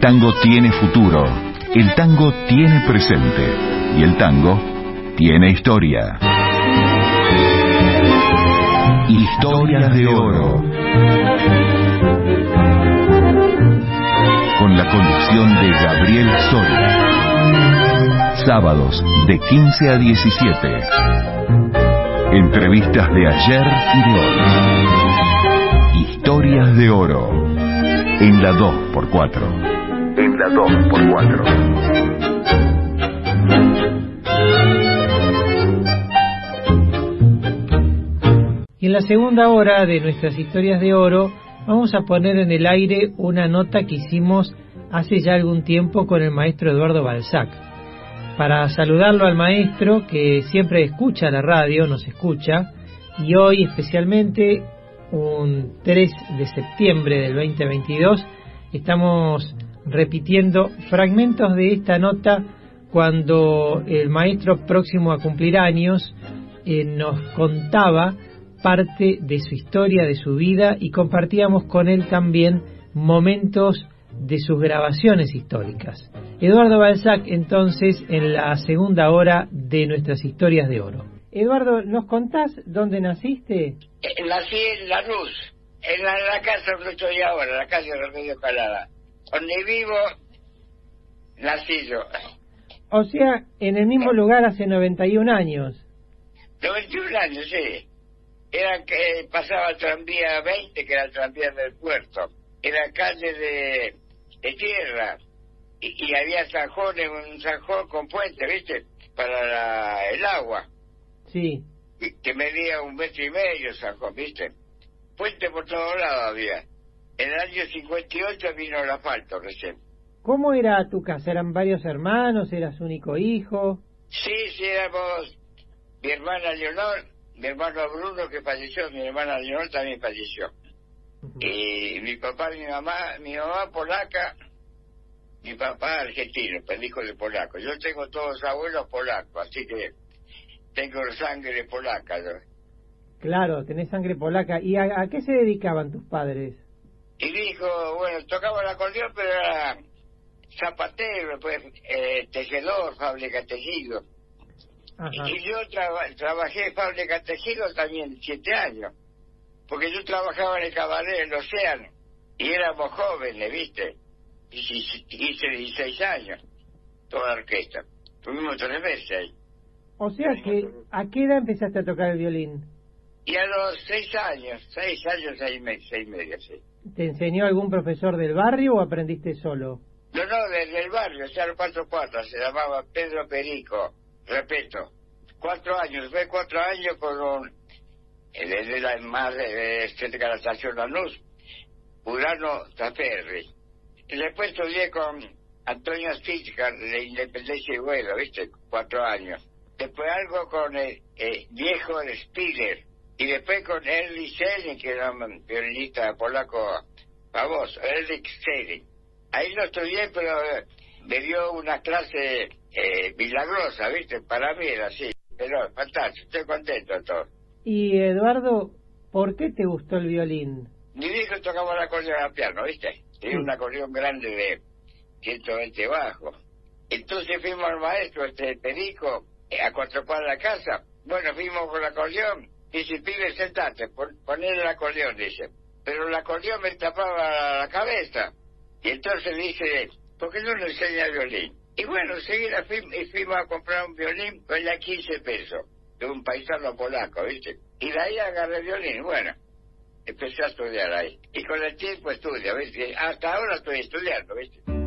tango tiene futuro, el tango tiene presente y el tango tiene historia. Historias de oro. Con la conducción de Gabriel Soria. Sábados de 15 a 17. Entrevistas de ayer y de hoy. Historias de oro. En la 2x4. En la 2x4. Y en la segunda hora de nuestras historias de oro vamos a poner en el aire una nota que hicimos hace ya algún tiempo con el maestro Eduardo Balzac. Para saludarlo al maestro que siempre escucha la radio, nos escucha, y hoy especialmente un 3 de septiembre del 2022 estamos repitiendo fragmentos de esta nota cuando el maestro próximo a cumplir años eh, nos contaba parte de su historia, de su vida y compartíamos con él también momentos de sus grabaciones históricas. Eduardo Balzac entonces en la segunda hora de nuestras historias de oro. Eduardo, ¿nos contás dónde naciste? Nací en La Luz, en la, casa donde estoy ahora, la casa de Remedio Calada. Donde vivo, nací yo. O sea, en el mismo lugar hace 91 años. 91 años, sí. Era que pasaba el tranvía 20, que era el tranvía del puerto. Era calle de, de tierra. Y, había zanjones, un zanjón con puente, ¿viste? Para el agua. Sí. Que medía un metro y medio, zanjón, ¿viste? Puente por todos lados había. En el año 58 vino el asfalto recién. ¿Cómo era tu casa? ¿Eran varios hermanos? ¿Eras único hijo? Sí, sí, éramos mi hermana Leonor, mi hermano Bruno que falleció, mi hermana Leonor también falleció. Y mi papá, mi mamá, mi mamá polaca, mi papá argentino, pues hijo de polaco. Yo tengo todos abuelos polacos, así que tengo sangre polaca. Claro, tenés sangre polaca. ¿Y a, qué se dedicaban tus padres? Y dijo, bueno, tocaba el acordeón, pero era zapatero, pues, eh, tejedor, fábrica tejido. Y yo trabajé en fábrica tejido también siete años, porque yo trabajaba en el cabaret del océano, y éramos jóvenes, ¿viste? Hice 16 años, toda la orquesta. Tuvimos tres veces ahí. O sea que, ¿a qué edad empezaste a tocar el violín? Y a los seis años, seis años, seis, meses, seis meses, sí. ¿Te enseñó algún profesor del barrio o aprendiste solo? No, no, desde el barrio, sea, los cuatro se llamaba Pedro Perico, repito, cuatro años, fue cuatro años con un, desde la madre de estética de la estación Lanús, Urano Taferri. Y después estudié con Antonio Stichar de Independencia y Vuelo, ¿viste? Cuatro años. Después algo con el, viejo Spiller. Y después con Erlich Selin, que era un violinista polaco famoso, Erlich Selin. Ahí lo estudié, pero me dio una clase eh, milagrosa, ¿viste? Para mí era así. Pero fantástico, estoy contento todo. Y Eduardo, ¿por qué te gustó el violín? Mi hijo tocaba el acordeón al piano, ¿viste? Tenía un acordeón grande de 120 bajo. Entonces fuimos al maestro, este Perico, eh, a cuatro cuadras de la casa. Bueno, fuimos con el acordeón. Dice, pibe, sentate, poner el acordeón, dice. Pero el acordeón me tapaba la cabeza. Y entonces dice, ¿por qué no le enseña violín? Y bueno, seguida fuimos, fuimos a comprar un violín, pues ya 15 pesos, de un paisano polaco, ¿viste? Y de ahí agarré violín, bueno, empecé a estudiar ahí. Y con el tiempo estudio, ¿viste? Hasta ahora estoy estudiando, ¿viste?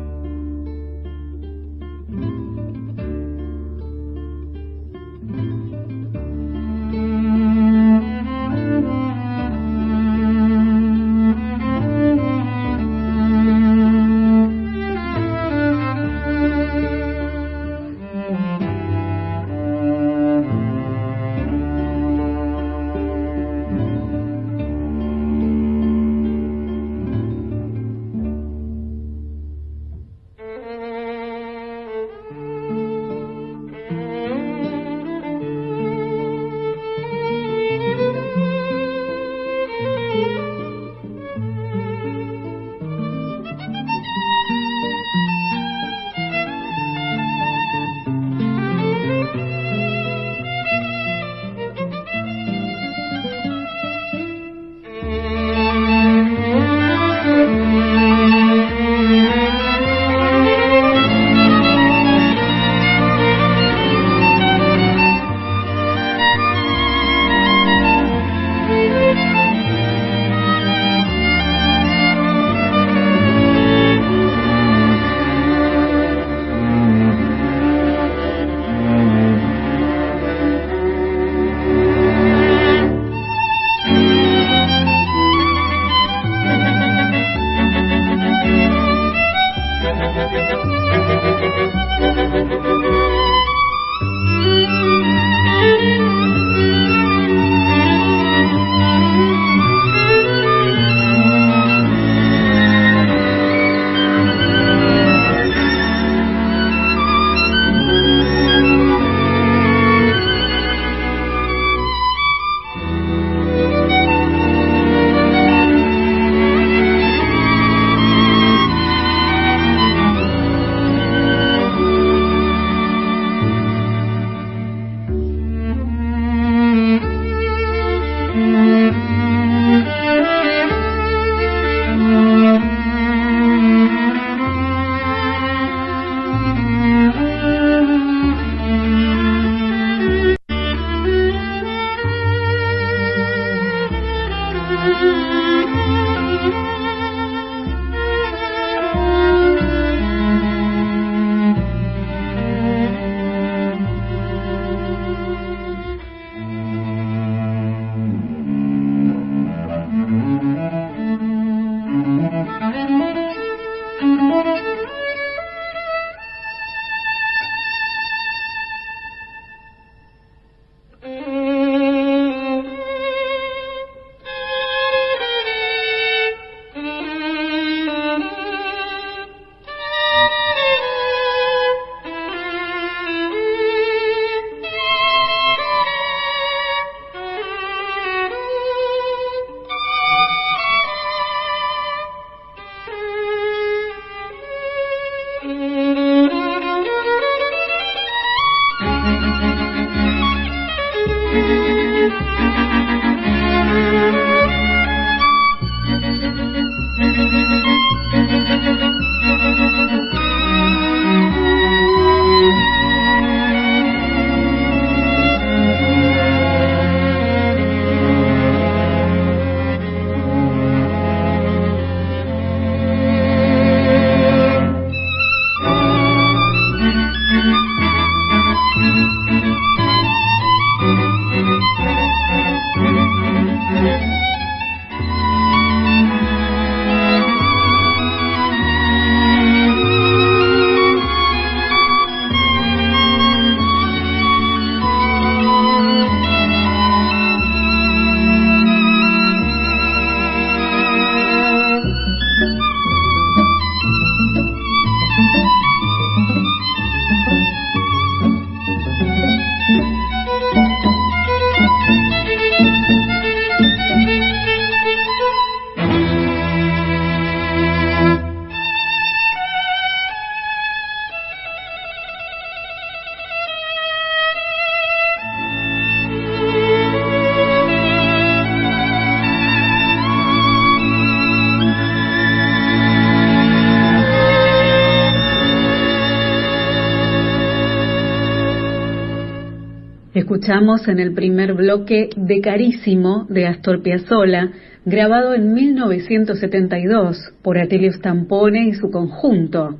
Escuchamos en el primer bloque de Carísimo de Astor Piazzolla, grabado en 1972 por Atilio Stampone y su conjunto.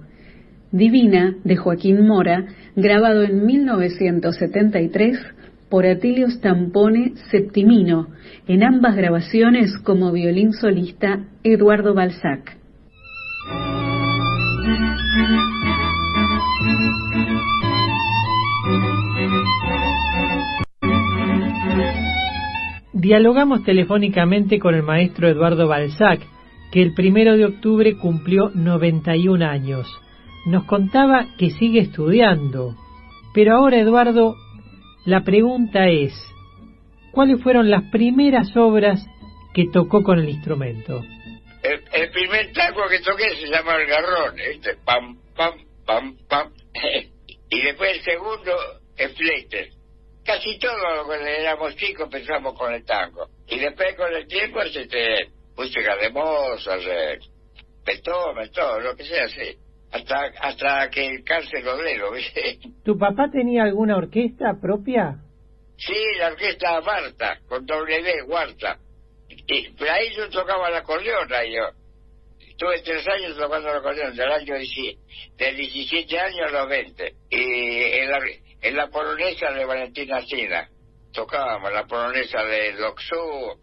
Divina de Joaquín Mora, grabado en 1973 por Atilio Stampone Septimino, en ambas grabaciones como violín solista Eduardo Balzac. Dialogamos telefónicamente con el maestro Eduardo Balzac, que el primero de octubre cumplió 91 años. Nos contaba que sigue estudiando. Pero ahora, Eduardo, la pregunta es, ¿cuáles fueron las primeras obras que tocó con el instrumento? El, primer tango que toqué se llama El Garrón, este, pam, pam, pam, pam. y después el segundo, el flete casi todo cuando éramos chicos empezamos con el tango. Y después con el tiempo, este, música de Mozart, de Beethoven, todo, lo que sea, sí. Hasta, hasta que el cáncer lo ¿viste? ¿Tu papá tenía alguna orquesta propia? Sí, la orquesta Marta, con W, Huarta. Y, pero ahí yo tocaba la acordeón, yo. Estuve tres años tocando la acordeón, del año de 17 años a los 20. Y en la, en la polonesa de Valentina Sina. Tocábamos la polonesa de Doxú,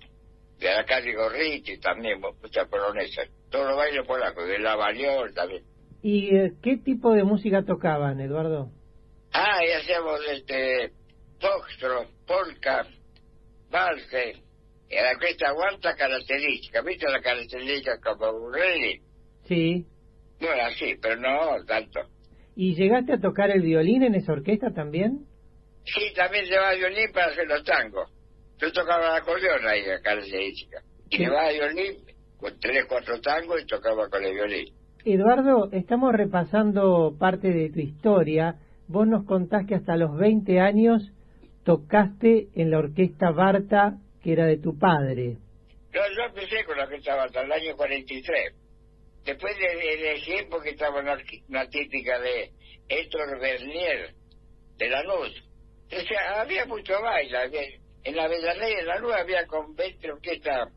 de la calle Gorriti también, mucha polonesa. Todos los bailes polacos, de la Valiol también. ¿Y eh, qué tipo de música tocaban, Eduardo? Ah, y hacíamos este, foxtrot, polka, valse, era esta aguanta característica, ¿viste la característica como rey? Sí. No era así, pero no tanto. ¿Y llegaste a tocar el violín en esa orquesta también? Sí, también llevaba violín para hacer los tangos. Yo tocaba la acordeón ahí acá en chica. Y llevaba violín con tres, cuatro tangos y tocaba con el violín. Eduardo, estamos repasando parte de tu historia. Vos nos contás que hasta los 20 años tocaste en la orquesta Barta, que era de tu padre. Yo, yo empecé con la orquesta Barta, el año 43 después de, elegir porque estaba una, típica de Héctor Bernier de la luz sea, había mucho baile en la Avellaneda de la Luz había con 20 orquestas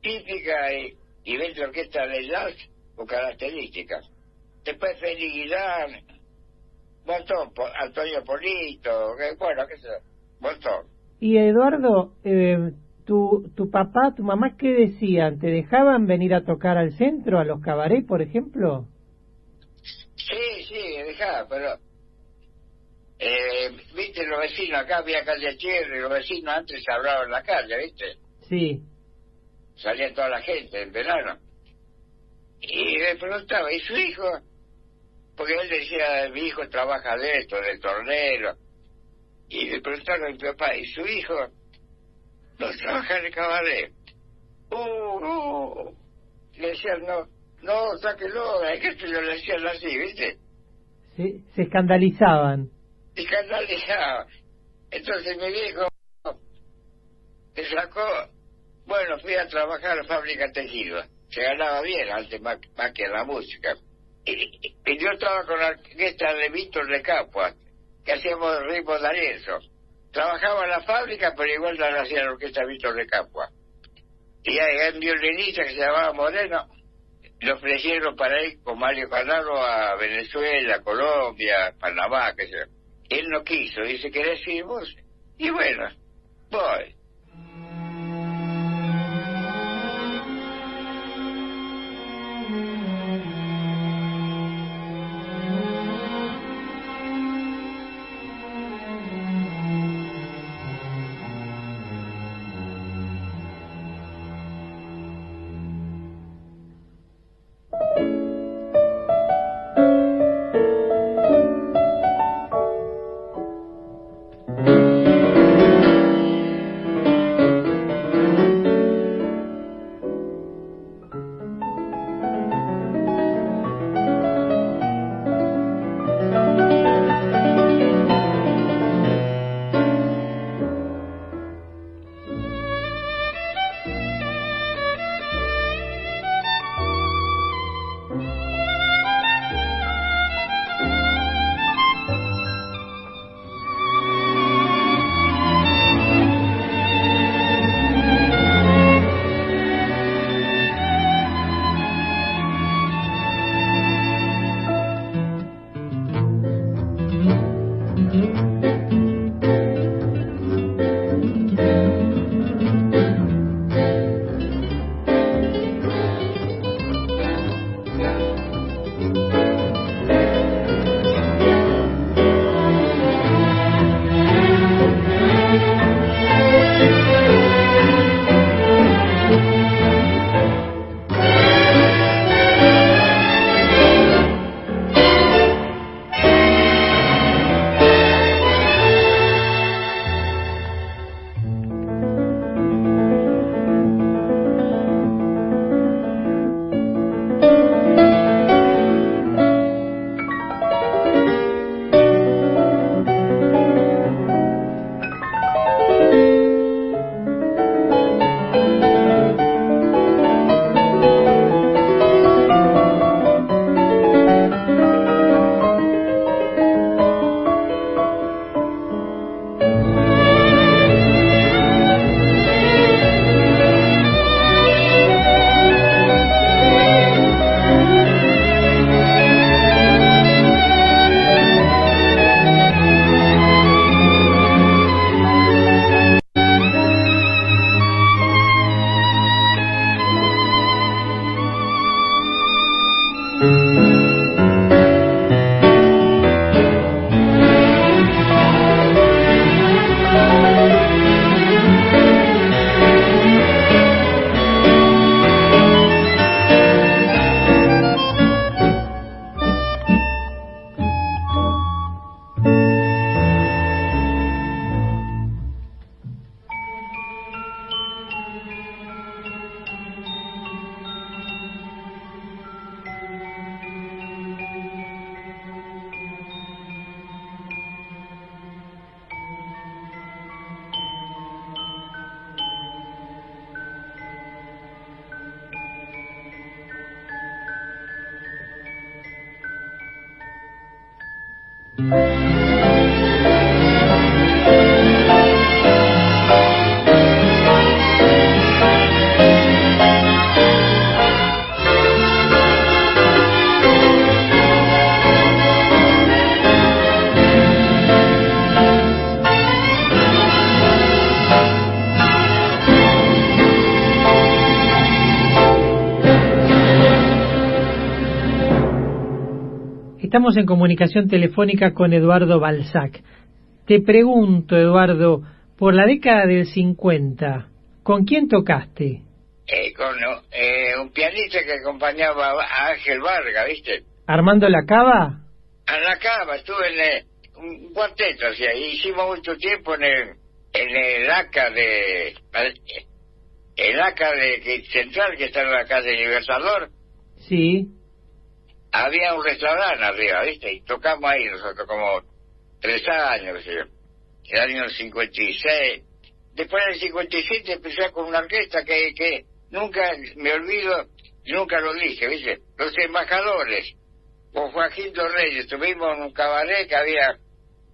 típicas y, y 20 orquestas de jazz con características. Después Félix Guilán montón Antonio Polito bueno qué sé montón. Y Eduardo eh, ¿Tu, ¿Tu papá, tu mamá qué decían? ¿Te dejaban venir a tocar al centro, a los cabarets, por ejemplo? Sí, sí, me dejaba, pero... Eh, viste, los vecinos, acá había calle los vecinos antes se hablaban en la calle, ¿viste? Sí. Salía toda la gente en verano. Y me preguntaba, ¿y su hijo? Porque él decía, mi hijo trabaja de esto, de tornero. Y le preguntaron a mi papá, ¿y su hijo? No trabaja en el cabaret. Uh, no. Le decían, no, no, sáquelo, hay que se lo decían así, ¿viste? Sí, se escandalizaban. Se escandalizaban. Entonces mi viejo se sacó, bueno, fui a trabajar a la fábrica tejido. Se ganaba bien, antes más, que en la música. Y, yo estaba con la orquesta de Víctor de Capua, que hacíamos ritmos de Arienzo trabajaba en la fábrica, pero igual la hacía la orquesta Víctor de Capua. Y hay un violinista que se llamaba Moreno, le ofrecieron para ir con Mario Canaro a Venezuela, Colombia, Panamá, que sea. Él no quiso, dice, ¿querés ir vos? Y bueno, voy. Estamos en comunicación telefónica con Eduardo Balzac. Te pregunto, Eduardo, por la década del 50, ¿con quién tocaste? Eh, con eh, un pianista que acompañaba a Ángel Vargas, ¿viste? ¿Armando la Cava? A la Cava, estuve en eh, un cuarteto, o sea, hicimos mucho tiempo en el, en el ACA de... El ACA de, Central, que está en la calle Libertador. Sí había un restaurante arriba, ¿viste? Y tocamos ahí nosotros como tres años, yo. El año 56. Después del 57 empecé con una orquesta que, que nunca me olvido, nunca lo dije, ¿viste? Los embajadores, con Joaquín Reyes, tuvimos un cabaret que había,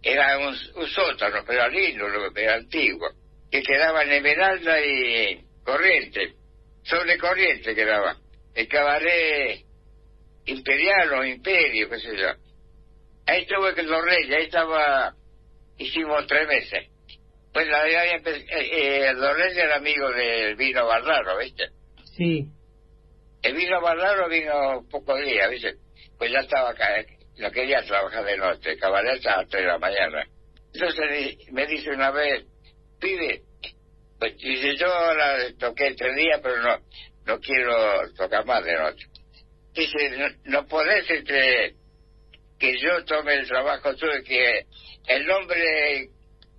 era un, sótano, pero lindo, era antiguo, que quedaba en Esmeralda y Corriente, sobre Corriente quedaba. El cabaret imperial o imperio, qué sé yo. Ahí estuve con los reyes, ahí estaba, hicimos tres meses. Pues la eh, eh, los reyes era amigo del vino Barraro, ¿viste? Sí. El vino Barraro vino pocos días, ¿viste? Pues ya estaba acá, eh, no quería trabajar de noche, caballero a las tres de la mañana. Entonces me dice una vez, pide, pues dice yo ahora toqué tres días, pero no, no quiero tocar más de noche dice, no, podés este, que yo tome el trabajo tuyo, que el nombre,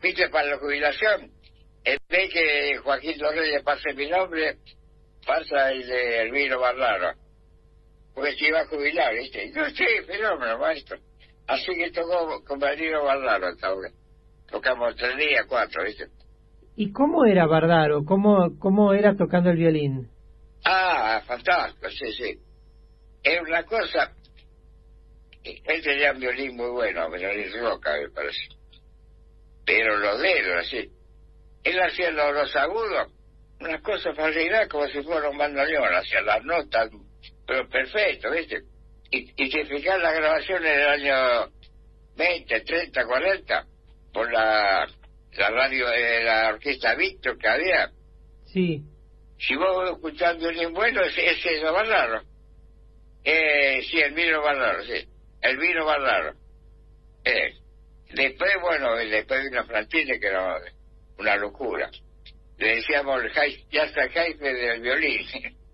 viste, para la jubilación, en vez que Joaquín Torres pase mi nombre, pasa el de Elviro Barraro. Porque se iba a jubilar, ¿viste? Yo sí, fenómeno, maestro. Así que tocó con Elviro Barraro hasta ahora. Tocamos tres días, cuatro, ¿viste? ¿Y cómo era Bardaro? ¿Cómo, ¿Cómo era tocando el violín? Ah, fantástico, sí, sí es una cosa. Él tenía un violín muy bueno, violín roca, me parece. Pero los dedos, así. Él hacía los, agudos, una cosa fascinante como si fuera un bandoneón, hacía las notas, pero perfecto, ¿viste? Y, y si fijas las grabaciones del año 20, 30, 40, por la, la radio de la orquesta Víctor que había. Sí. Si vos escuchás violín bueno, ese es eso más raro. Eh, sí, el vino Barraro, sí. El vino Barraro. Eh. Después, bueno, después vino Frantini, que era una locura. Le decíamos, ya está jefe del violín.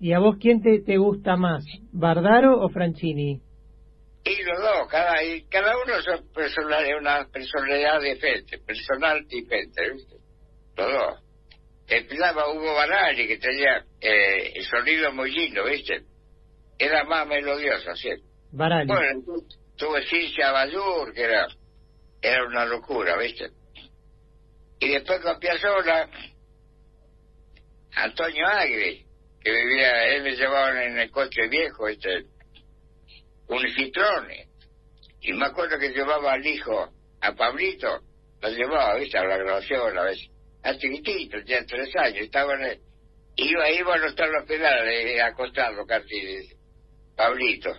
¿Y a vos quién te, te gusta más, Bardaro o Franchini? Y los dos, cada, y cada uno son personalidad, una personalidad diferente, personal diferente, ¿viste? Los dos. Empezaba Hugo Banali, que tenía eh, el sonido muy lindo, ¿viste? Era más melodiosa, sí. Bueno, tuve Cincia Bayur, que era, era una locura, ¿viste? Y después con Piazzolla, Antonio Agri, que vivía, él me llevaba en el coche viejo, este, un citrone. Y me acuerdo que llevaba al hijo, a Pablito, lo llevaba, ¿viste? A la grabación a veces. A chiquitito, tenía tres años, estaba en el, iba, iba a notar los pedales, acostado casi Pablito.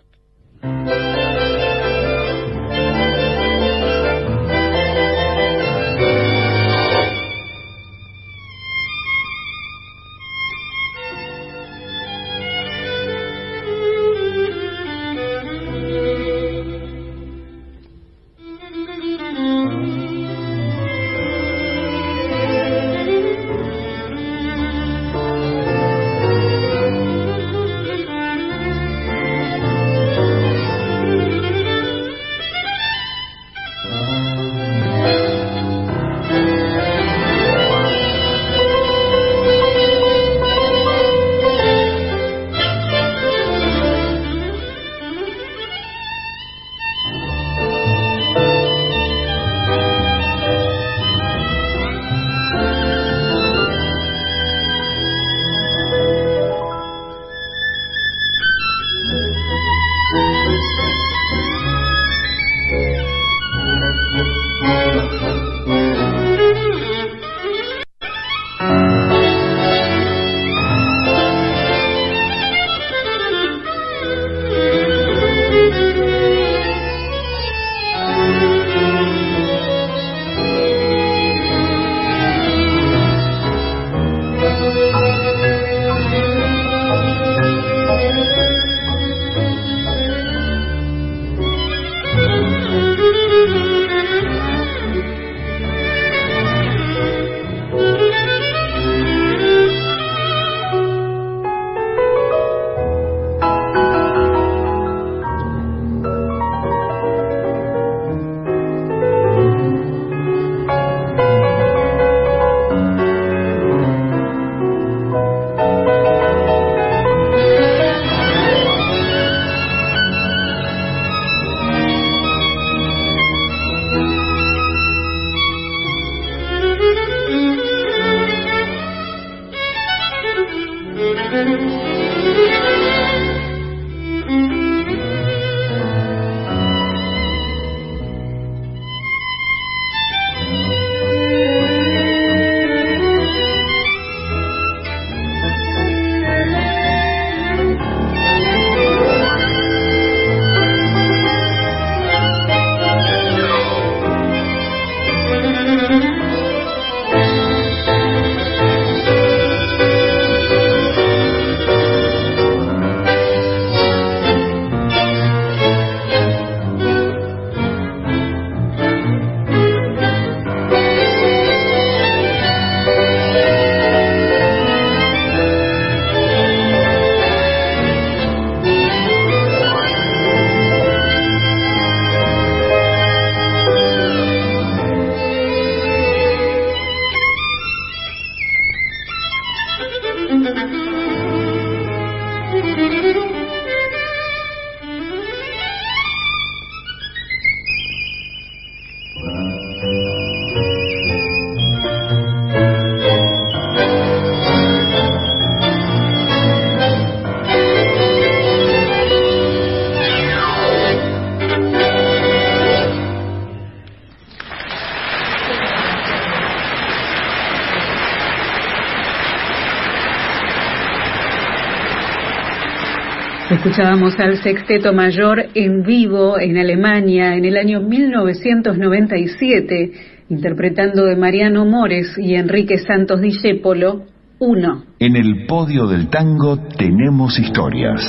Escuchábamos al Sexteto Mayor en vivo en Alemania en el año 1997, interpretando de Mariano Mores y Enrique Santos Discépolo, Uno. En el podio del tango tenemos historias.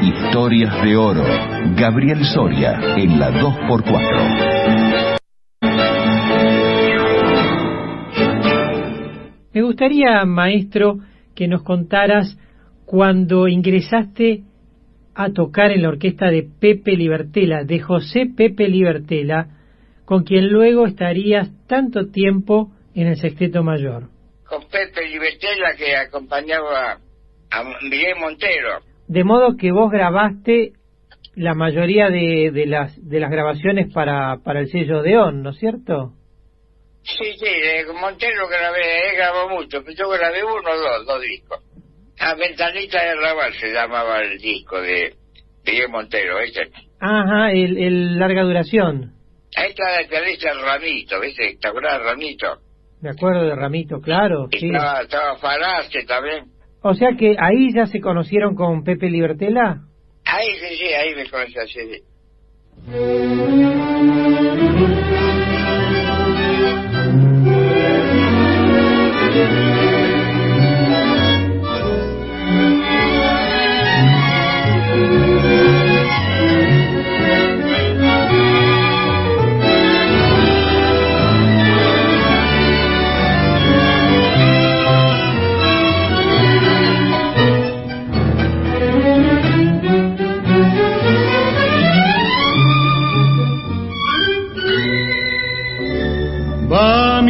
Historias de oro. Gabriel Soria en la 2x4. Gustaría, maestro, que nos contaras cuando ingresaste a tocar en la orquesta de Pepe Libertela, de José Pepe Libertela, con quien luego estarías tanto tiempo en el Sexteto Mayor. Con Pepe Libertela que acompañaba a Miguel Montero. De modo que vos grabaste la mayoría de, de las de las grabaciones para, para el sello de ON, ¿no es cierto? Sí, sí, eh, Montero grabé, él grabó mucho, pero yo grabé uno o dos, dos discos. A Ventanita de Raval se llamaba el disco de Miguel Montero, ese. Ajá, el, el larga duración. Ahí está el dice Ramito, ¿viste? ¿Te acuerdas de Ramito? Me acuerdo de Ramito, claro. Y Sí. Estaba, estaba Faraste también. O sea que ahí ya se conocieron con Pepe Libertela. Ahí sí, sí, ahí me conocí así. sí.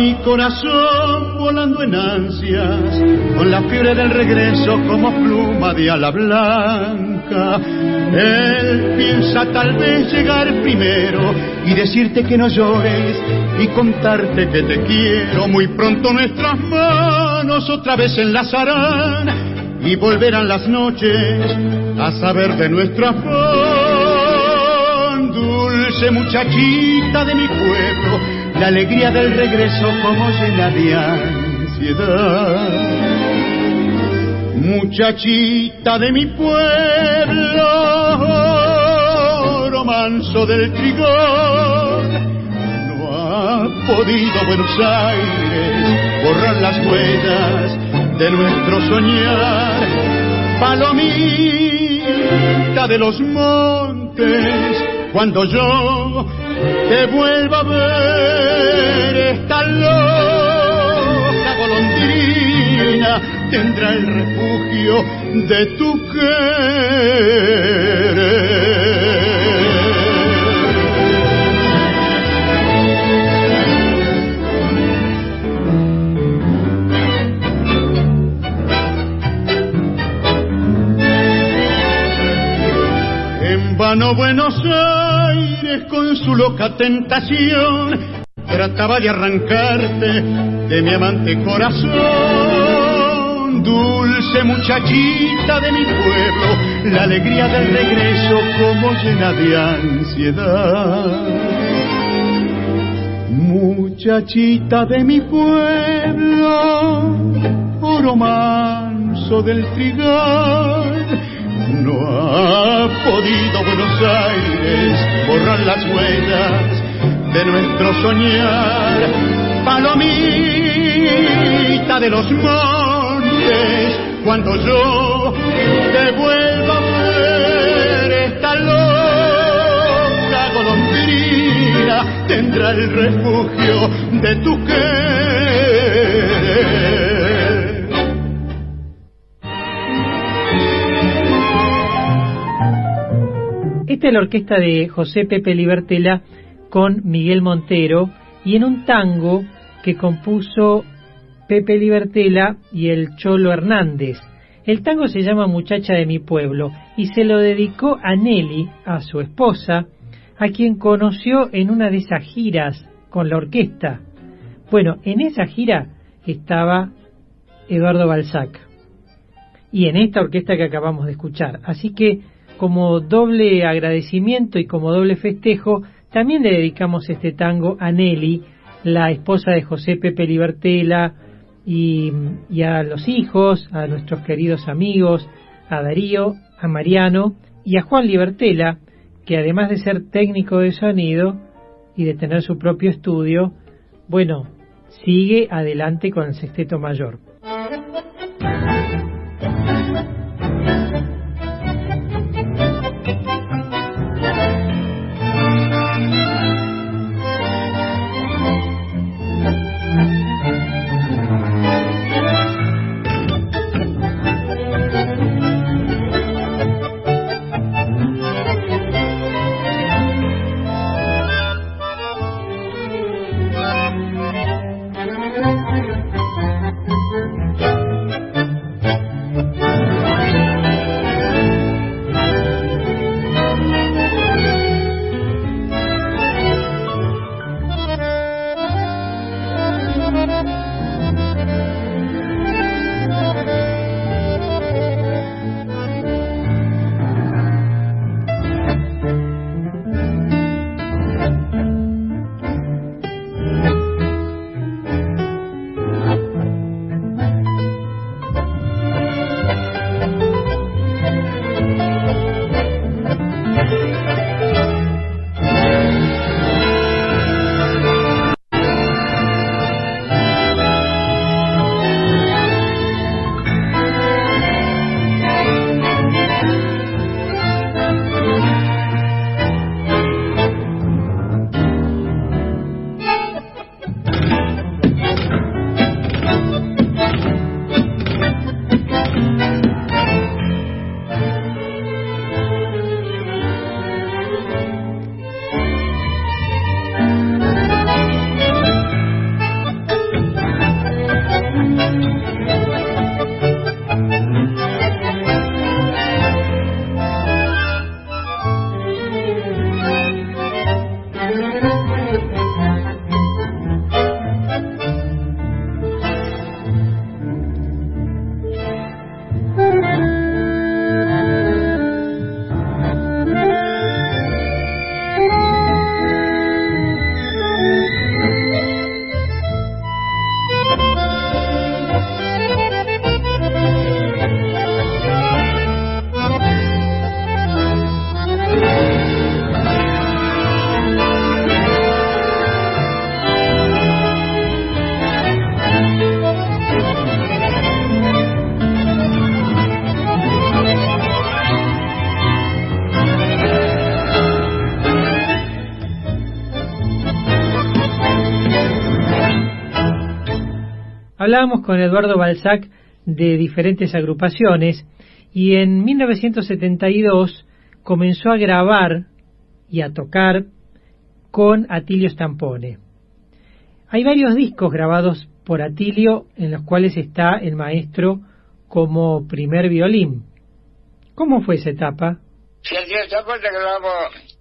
Mi corazón volando en ansias, con la fiebre del regreso como pluma de ala blanca. Él piensa tal vez llegar primero y decirte que no llores y contarte que te quiero. Muy pronto nuestras manos otra vez enlazarán y volverán las noches a saber de nuestro afán. Dulce muchachita de mi pueblo, la alegría del regreso como llena de ansiedad. Muchachita de mi pueblo, oro manso del trigón, no ha podido Buenos Aires borrar las huellas de nuestro soñar. Palomita de los montes, cuando yo te vuelva a ver, esta loca golondrina tendrá el refugio de tu querer. En vano Buenos Aires su loca tentación. Trataba de arrancarte de mi amante corazón, dulce muchachita de mi pueblo, la alegría del regreso como llena de ansiedad. Muchachita de mi pueblo, oro manso del trigal, no ha podido Buenos Aires borrar las huellas de nuestro soñar, palomita de los montes, cuando yo te vuelva a ver esta loca golondrina tendrá el refugio de tu querer. Es la orquesta de José Pepe Libertela con Miguel Montero y en un tango que compuso Pepe Libertela y el Cholo Hernández. El tango se llama Muchacha de mi pueblo y se lo dedicó a Nelly, a su esposa, a quien conoció en una de esas giras con la orquesta. Bueno, en esa gira estaba Eduardo Balzac y en esta orquesta que acabamos de escuchar. Así que como doble agradecimiento y como doble festejo, también le dedicamos este tango a Nelly, la esposa de José Pepe Libertela, y, a los hijos, a nuestros queridos amigos, a Darío, a Mariano y a Juan Libertela, que además de ser técnico de sonido y de tener su propio estudio, bueno, sigue adelante con el sexteto mayor. Hablábamos con Eduardo Balzac de diferentes agrupaciones y en 1972 comenzó a grabar y a tocar con Atilio Stampone. Hay varios discos grabados por Atilio en los cuales está el maestro como primer violín. ¿Cómo fue esa etapa? Sí, Atilio Stampone grabamos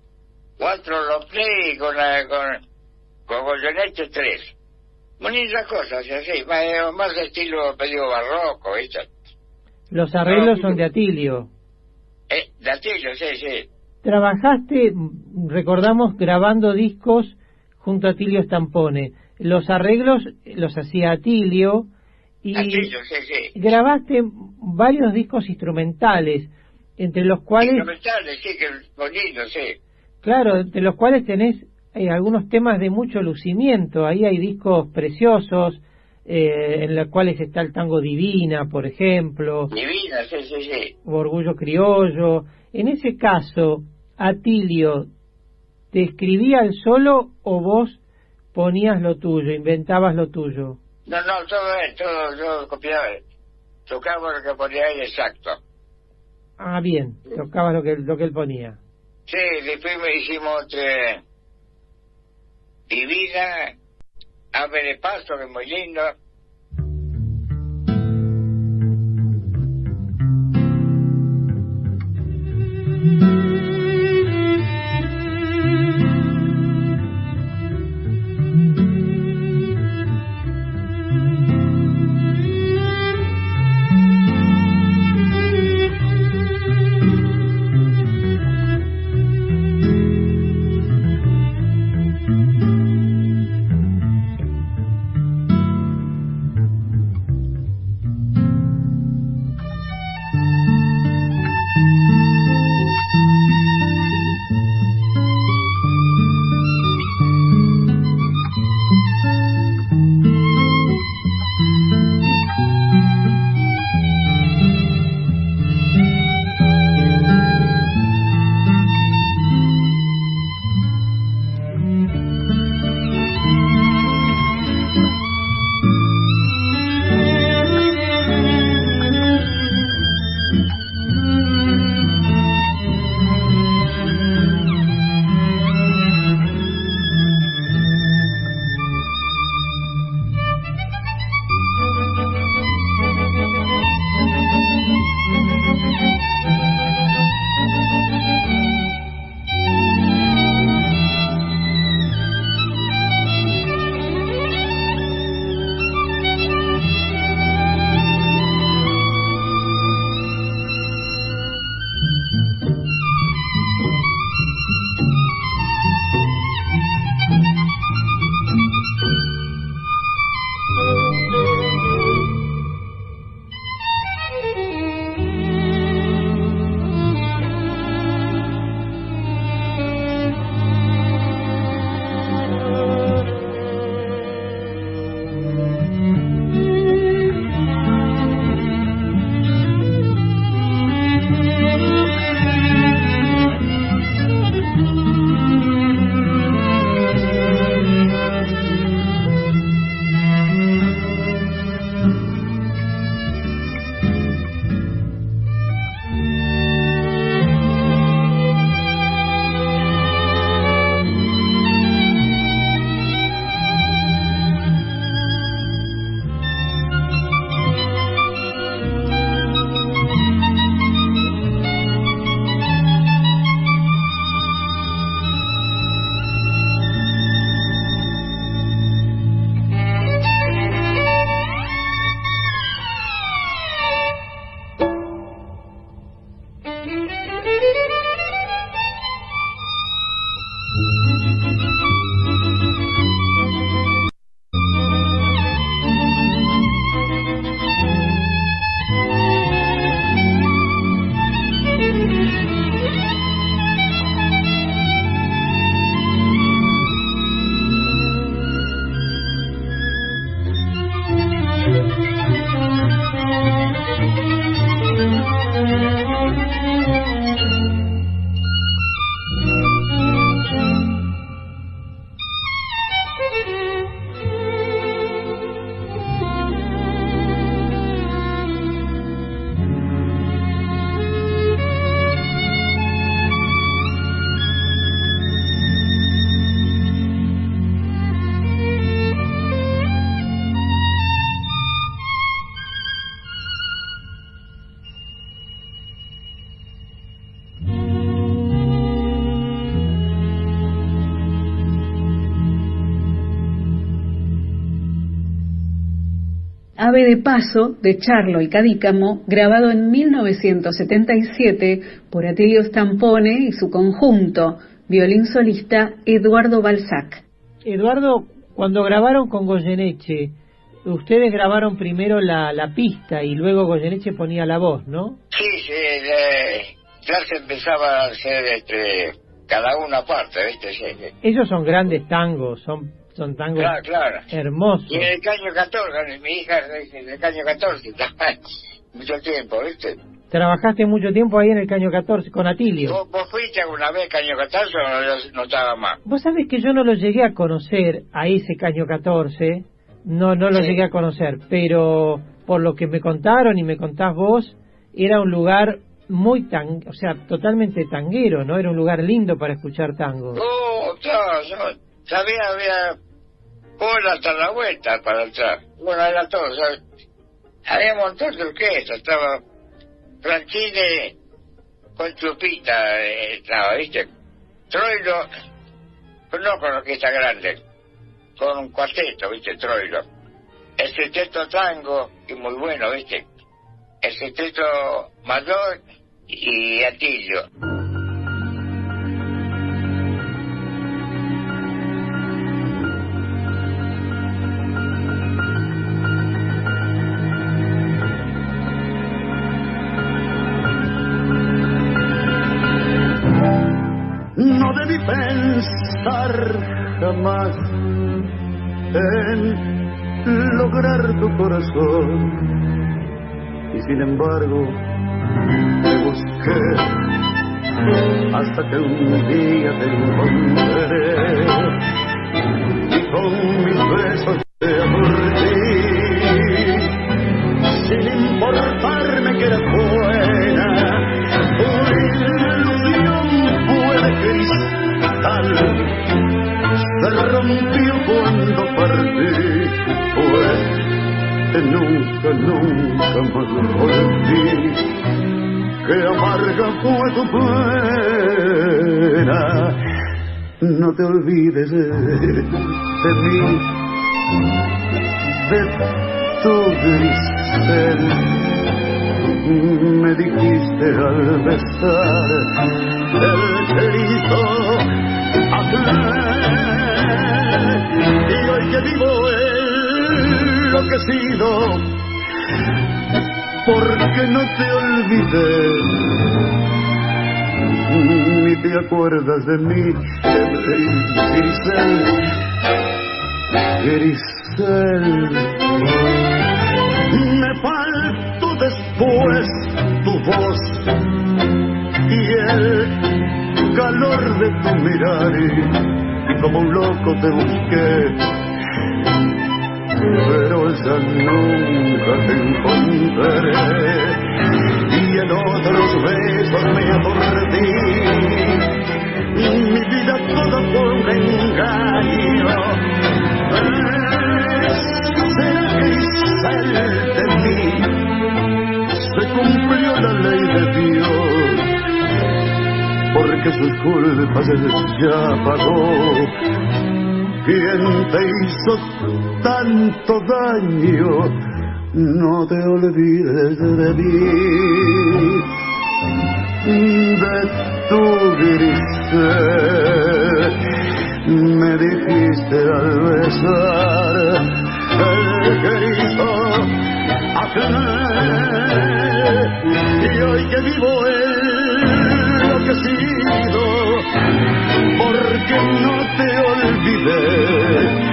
cuatro los play con, la, con, con tres Bonitas cosas, así, más, más de estilo medio barroco, ¿viste? Los arreglos son de Atilio. Eh, de Atilio, sí, sí. Trabajaste, recordamos, grabando discos junto a Atilio Stampone. Los arreglos los hacía Atilio y Atilio, sí, sí. grabaste varios discos instrumentales, entre los cuales... Instrumentales, sí, que bonito, sí. Claro, entre los cuales tenés eh, algunos temas de mucho lucimiento. Ahí hay discos preciosos, eh, en los cuales está el tango Divina, por ejemplo. Divina, sí, sí, sí. Orgullo Criollo. En ese caso, Atilio, ¿te escribía el solo o vos ponías lo tuyo, inventabas lo tuyo? No, no, todo todo, yo copiaba, tocaba lo que ponía él exacto. Ah, bien, tocabas lo que, lo que él ponía. Sí, después me hicimos otra divina, ave de paso, que es muy lindo. Ave de Paso de Charlo y Cadícamo, grabado en 1977 por Atilio Stampone y su conjunto, violín solista Eduardo Balzac. Eduardo, cuando grabaron con Goyeneche, ustedes grabaron primero la, la pista y luego Goyeneche ponía la voz, ¿no? Sí, sí, ya se empezaba a hacer este, cada una aparte, ¿viste? Sí, sí. Esos son grandes tangos, son son tangos Claro, claro. hermosos. Y en el caño 14, mi hija en el caño 14, mucho tiempo, ¿viste? Trabajaste mucho tiempo ahí en el Caño 14 con Atilio. ¿Vos, vos fuiste alguna vez caño 14 o no, no estaba más? Vos sabés que yo no lo llegué a conocer a ese Caño 14, no no lo Sí. llegué a conocer, pero por lo que me contaron y me contás vos, era un lugar muy tan, o sea, totalmente tanguero, ¿no? Era un lugar lindo para escuchar tango. Oh, claro, yo sabía, había cola hasta la vuelta para entrar. Bueno, era todo, ¿sabes? Había un montón de orquestas, estaba Franchini con Chupita, eh, estaba, ¿viste? Troilo, no con orquesta grande, con un cuarteto, ¿viste? Troilo. El sexteto tango, y muy bueno, ¿viste? El sexteto mayor y Atillo. Jamás en lograr tu corazón. Y sin embargo, te busqué hasta que un día te encontré. Con mis besos pues que nunca, nunca más volví. Que amarga fue tu pena, no te olvides de, mí, de tu grisel me dijiste al besar el grito aquel que vivo enloquecido porque no te olvidé ni te acuerdas de mí Grisel Grisel me faltó después tu voz y el calor de tu mirar y, como un loco te busqué pero ya nunca te encontraré. Y en otros besos me aturdí mi vida toda fue un engaño. Será cristal de mí. Se cumplió la ley de Dios. Porque sus culpas ya pagó. Quien te hizo tanto daño no te olvides de mí. De tu grisel me dijiste al besar el grito aquel. Y hoy que vivo enloquecido porque no te olvidé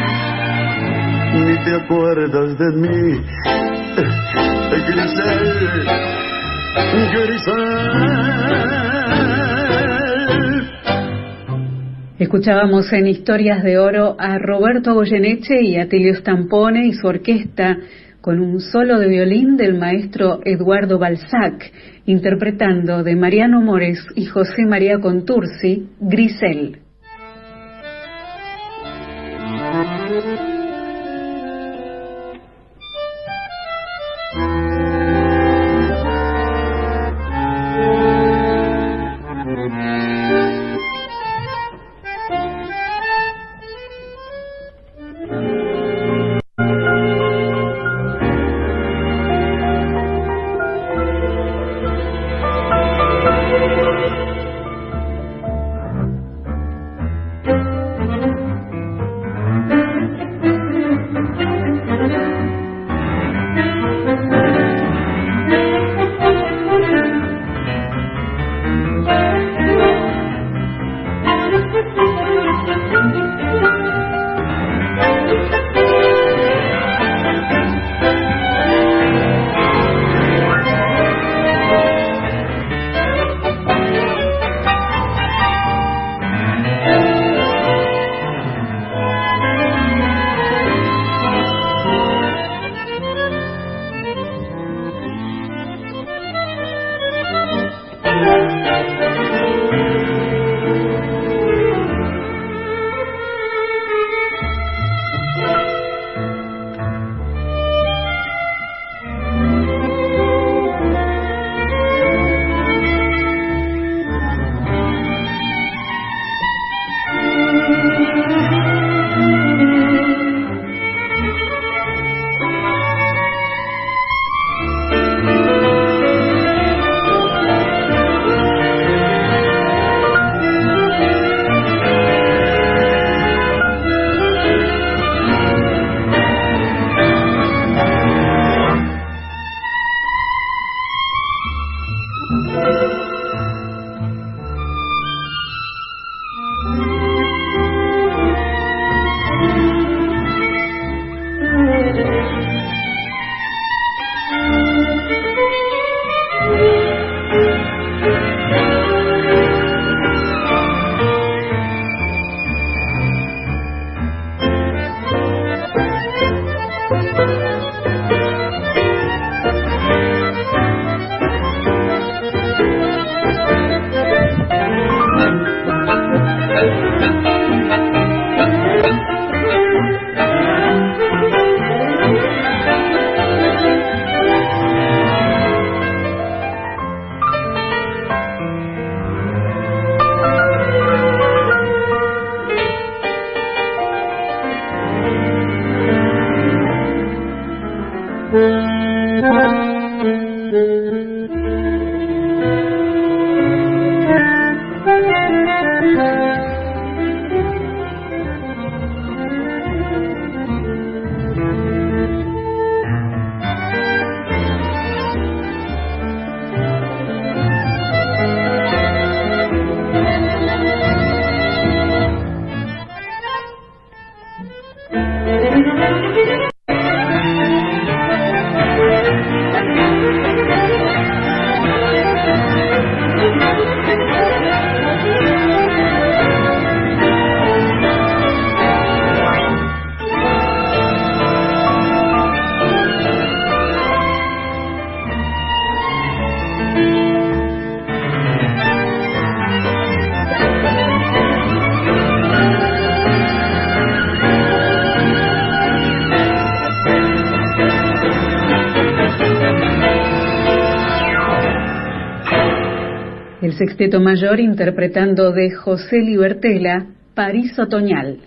Escuchábamos en Historias de Oro a Roberto Goyeneche y a Tilio Stampone y su orquesta con un solo de violín del maestro Eduardo Balzac, interpretando de Mariano Mores y José María Contursi, Grisel. Sexteto Mayor interpretando de José Libertela, París Otoñal.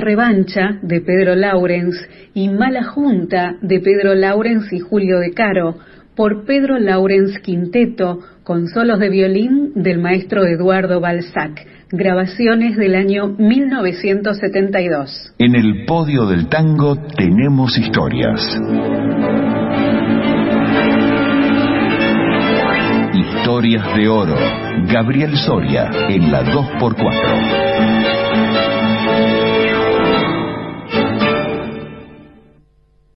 Revancha de Pedro Laurens y Mala Junta de Pedro Laurens y Julio de Caro por Pedro Laurens Quinteto con solos de violín del maestro Eduardo Balzac. Grabaciones del año 1972. En el podio del tango tenemos historias. Historias de oro. Gabriel Soria en la 2x4.